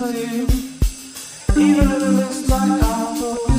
keep my gaze on you.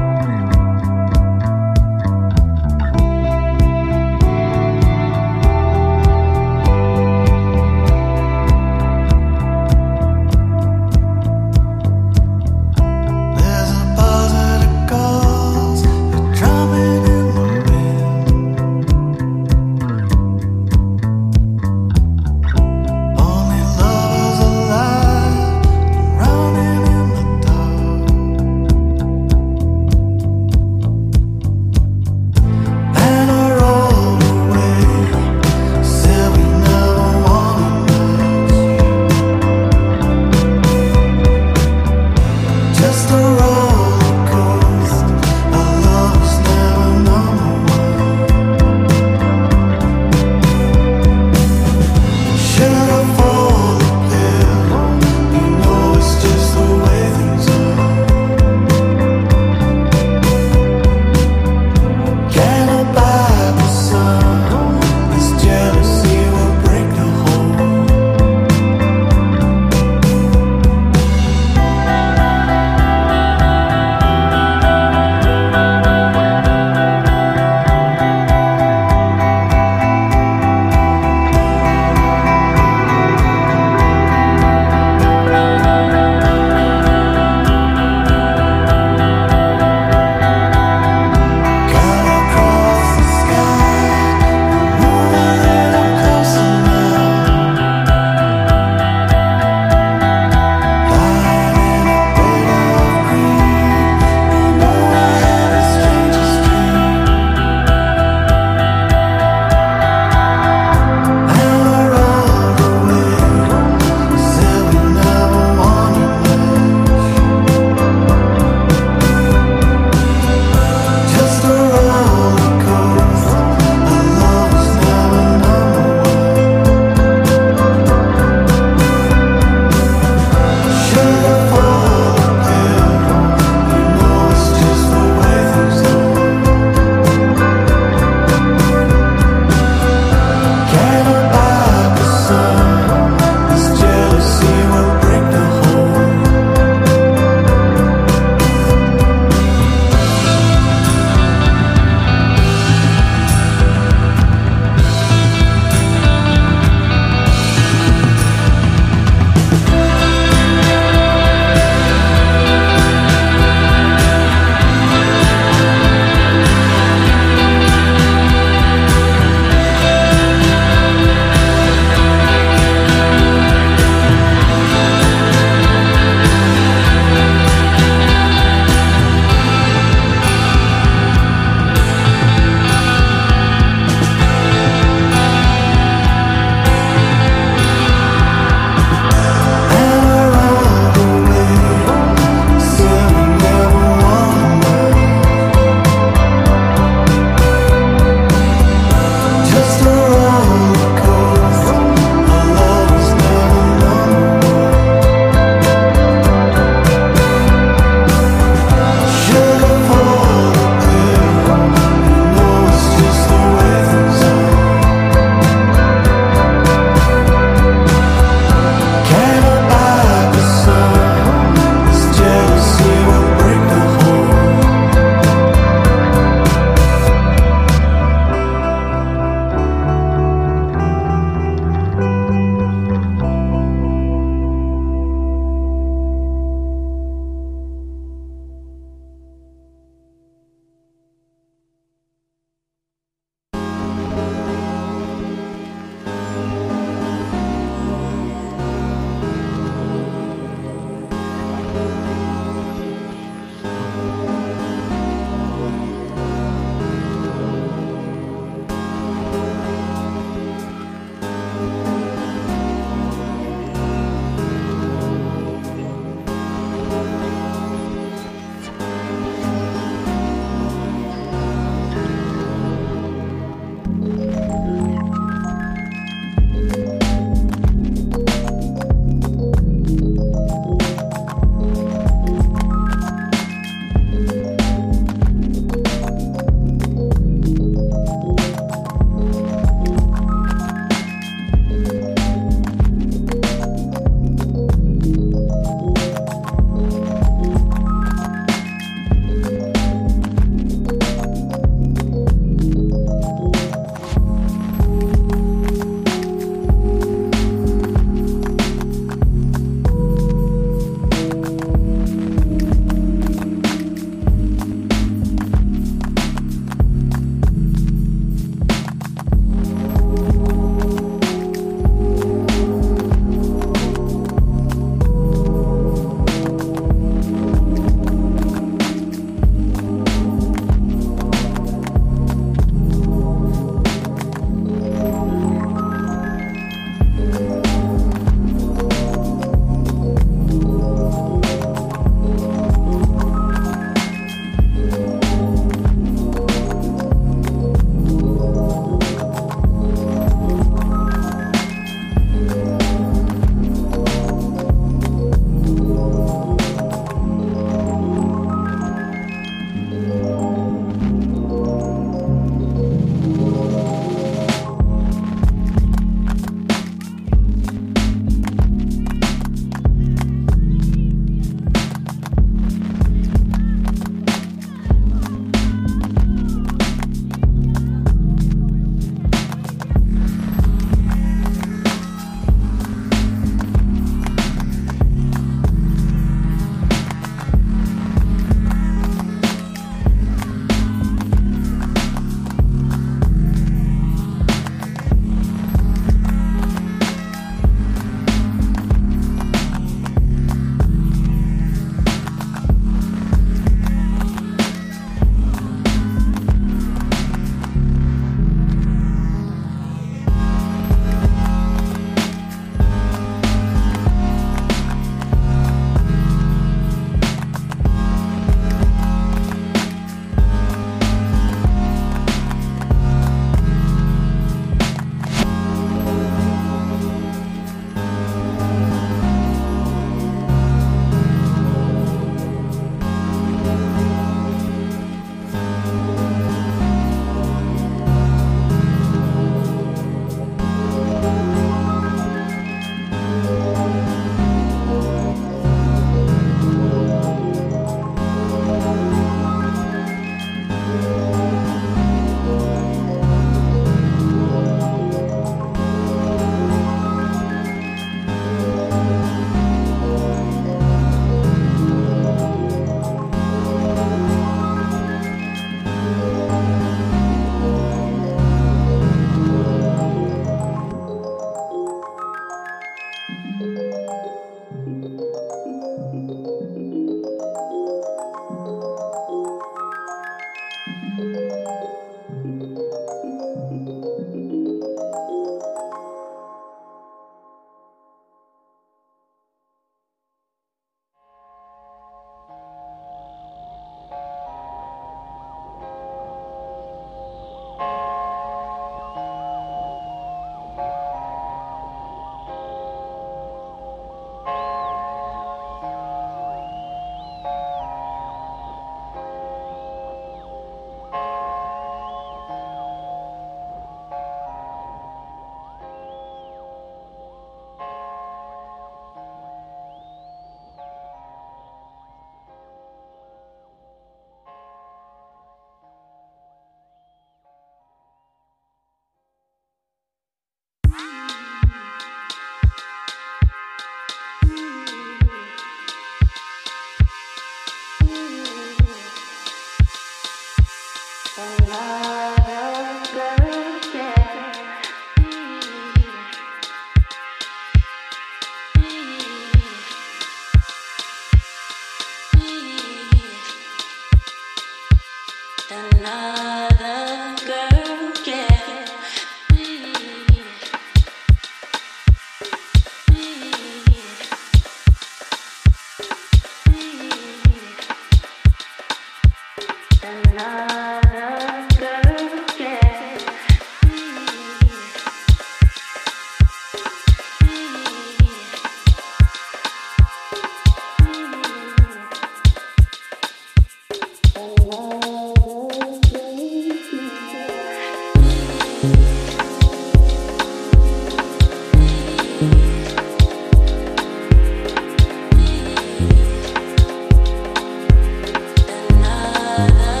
love.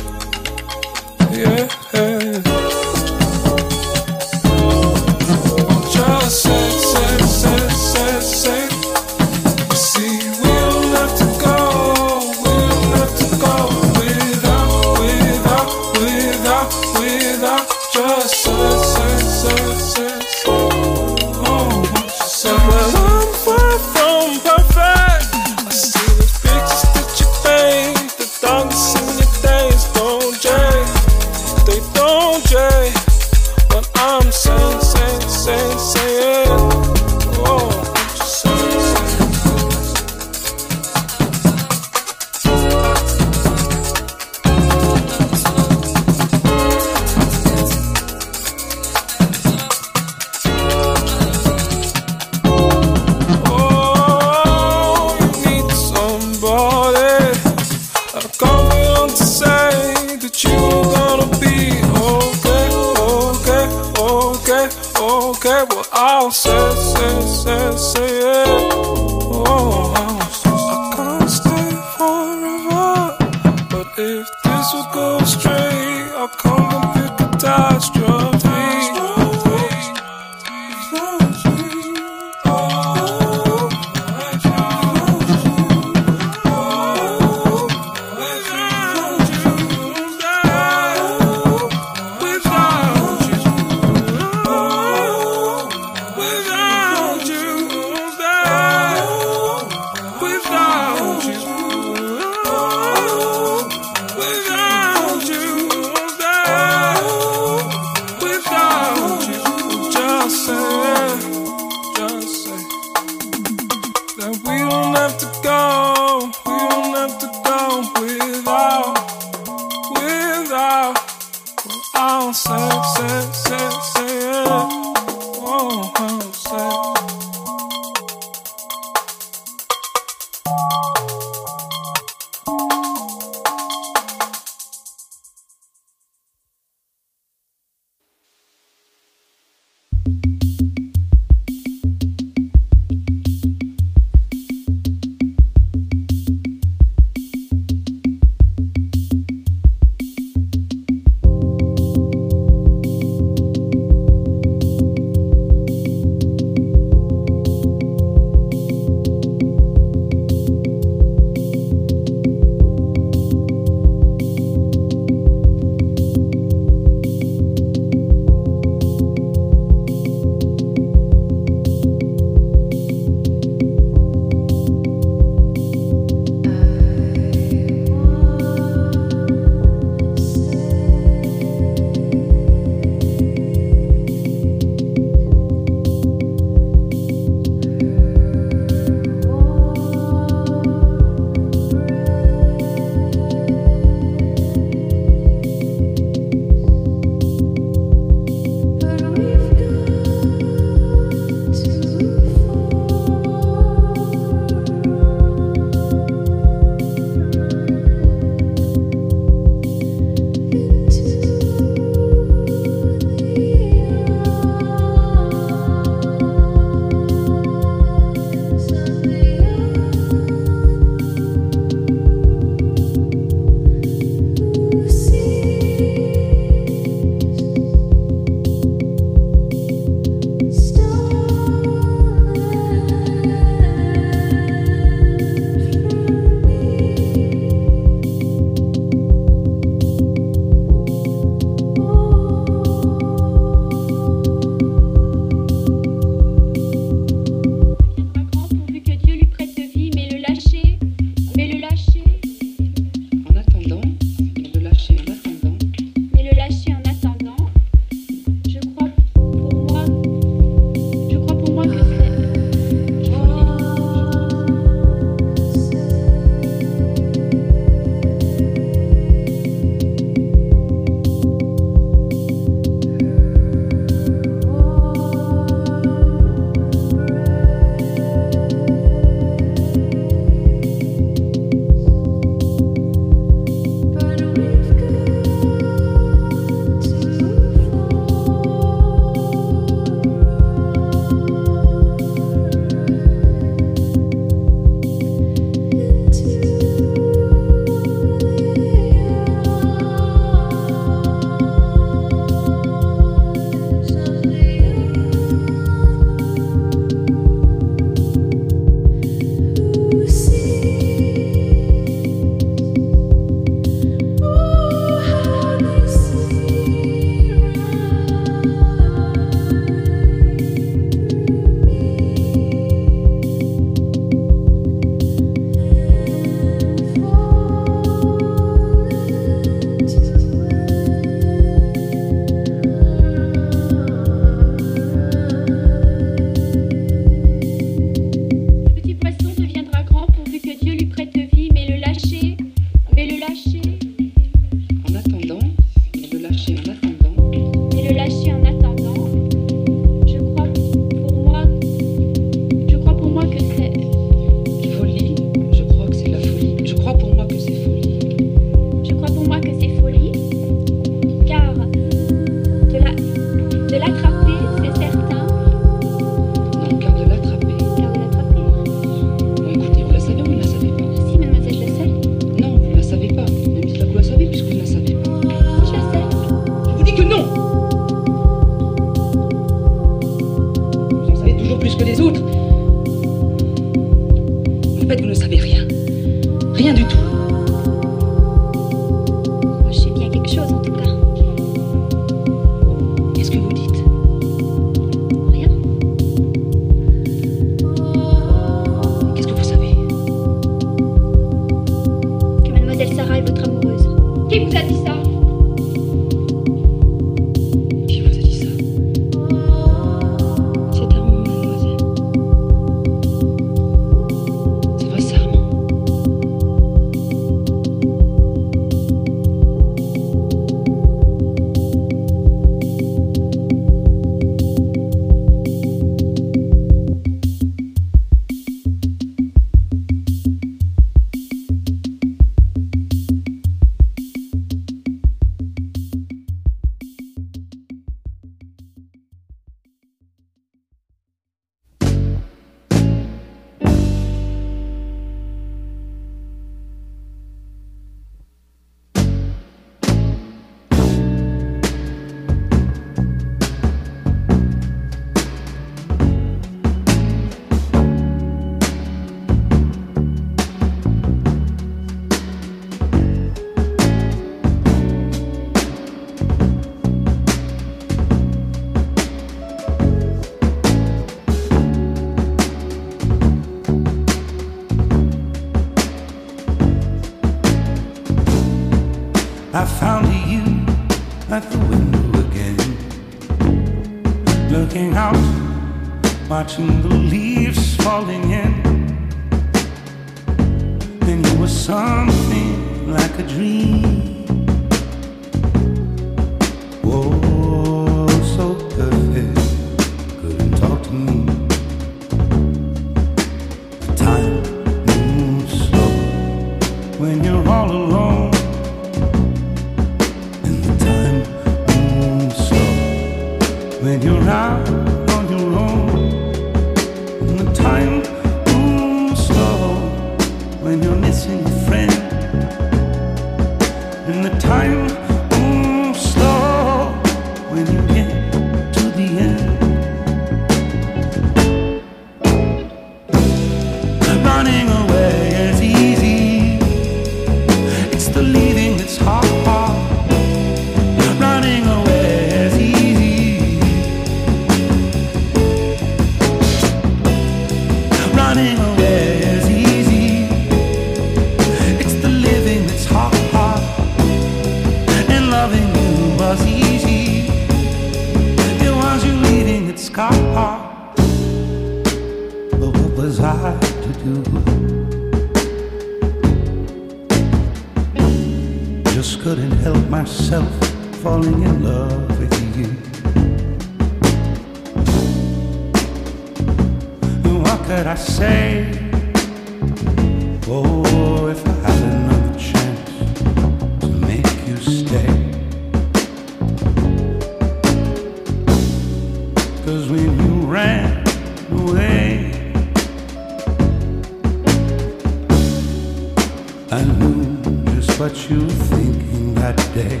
day.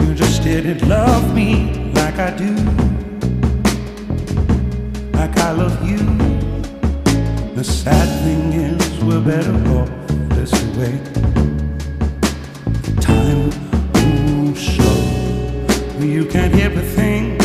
You just didn't love me like I do, like I love you. The sad thing is, we're better off this way. Time will show you can't hear a thing.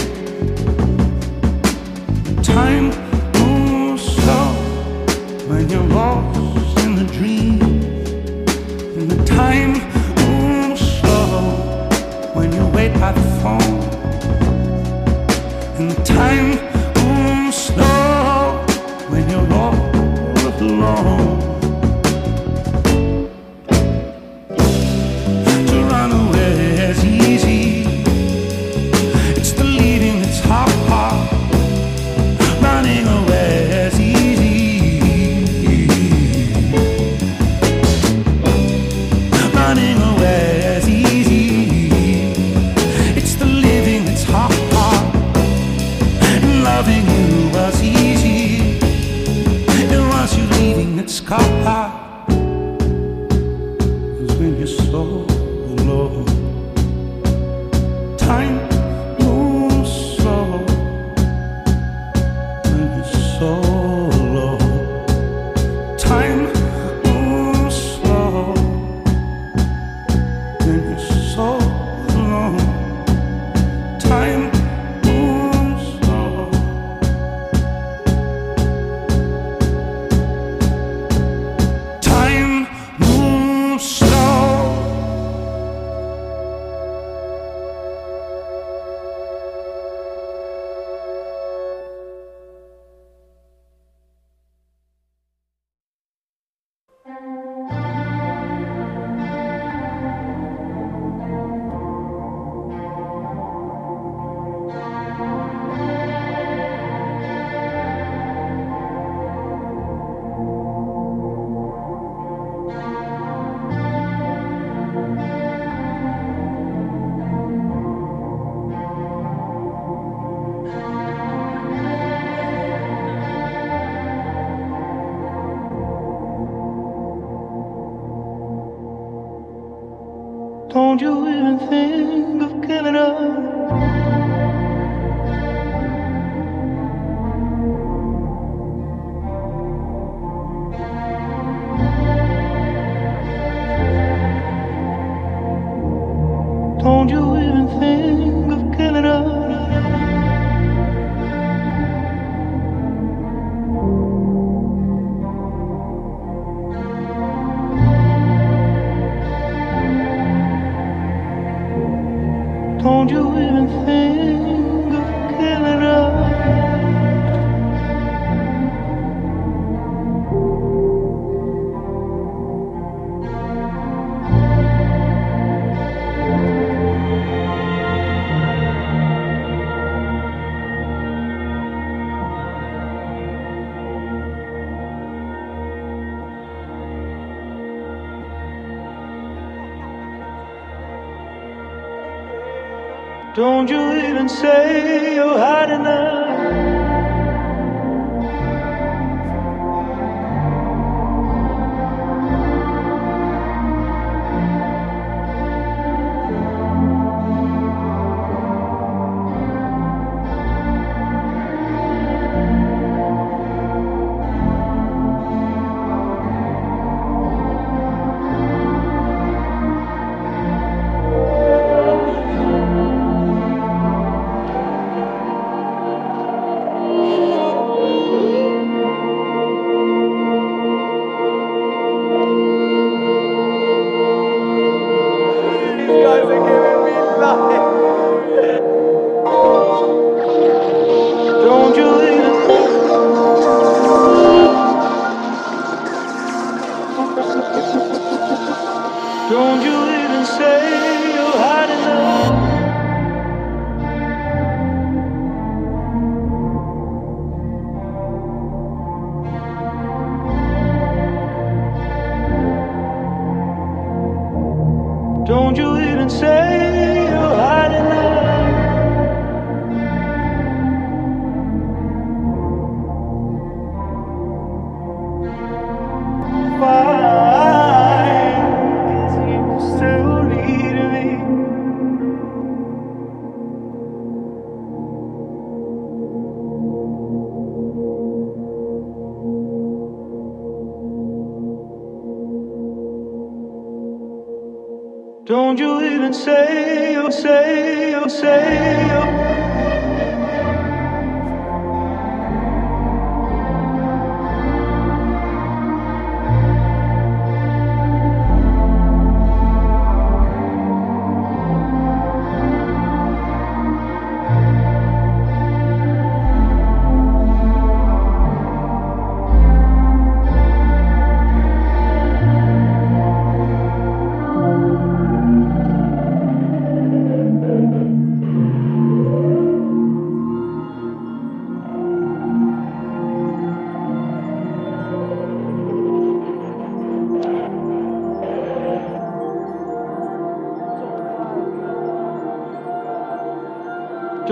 Don't you even say you're hiding now.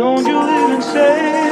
Don't you live say